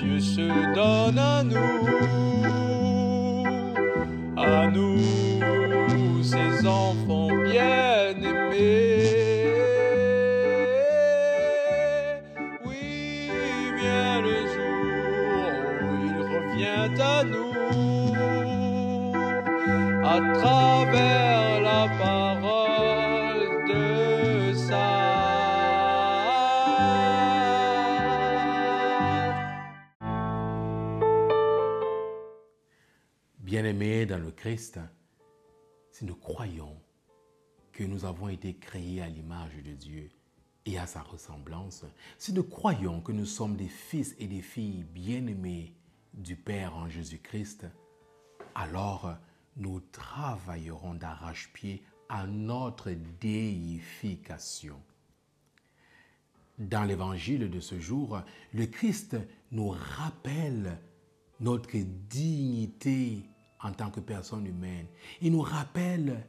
Dieu se donne à nous, à nous, ses enfants bien-aimés. Oui, vient le jour où il revient à nous, à travers la parole Bien-aimés dans le Christ, si nous croyons que nous avons été créés à l'image de Dieu et à sa ressemblance, si nous croyons que nous sommes des fils et des filles bien-aimés du Père en Jésus-Christ, alors nous travaillerons d'arrache-pied à notre déification. Dans l'évangile de ce jour, le Christ nous rappelle notre dignité en tant que personne humaine. Il nous rappelle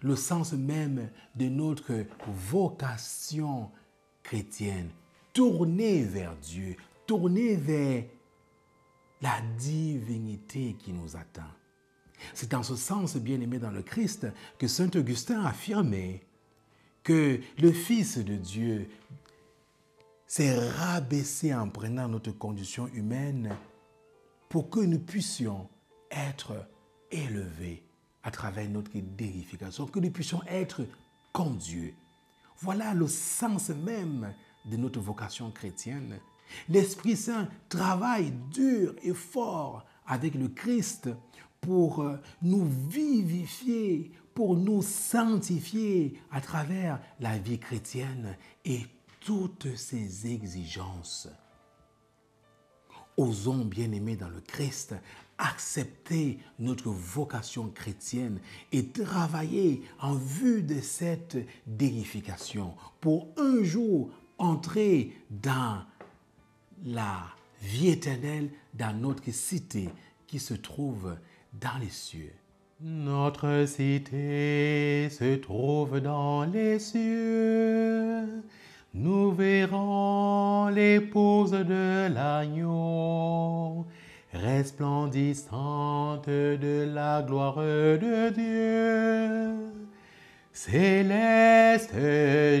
le sens même de notre vocation chrétienne, tournée vers Dieu, tournée vers la divinité qui nous attend. C'est dans ce sens, bien aimé dans le Christ, que Saint Augustin affirmait que le Fils de Dieu s'est rabaissé en prenant notre condition humaine pour que nous puissions être élevés à travers notre déification, que nous puissions être comme Dieu. Voilà le sens même de notre vocation chrétienne. L'Esprit Saint travaille dur et fort avec le Christ pour euh, nous vivifier, pour nous sanctifier à travers la vie chrétienne et toutes ses exigences. Osons, bien-aimés dans le Christ, accepter notre vocation chrétienne et travailler en vue de cette déification pour un jour entrer dans la vie éternelle, dans notre cité qui se trouve dans les cieux. Notre cité se trouve dans les cieux. L'épouse de l'agneau, resplendissante de la gloire de Dieu. Céleste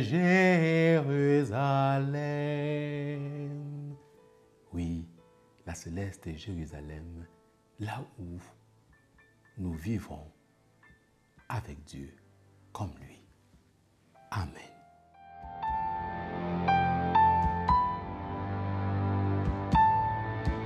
Jérusalem. Oui, la céleste Jérusalem, là où nous vivrons avec Dieu comme lui. Amen.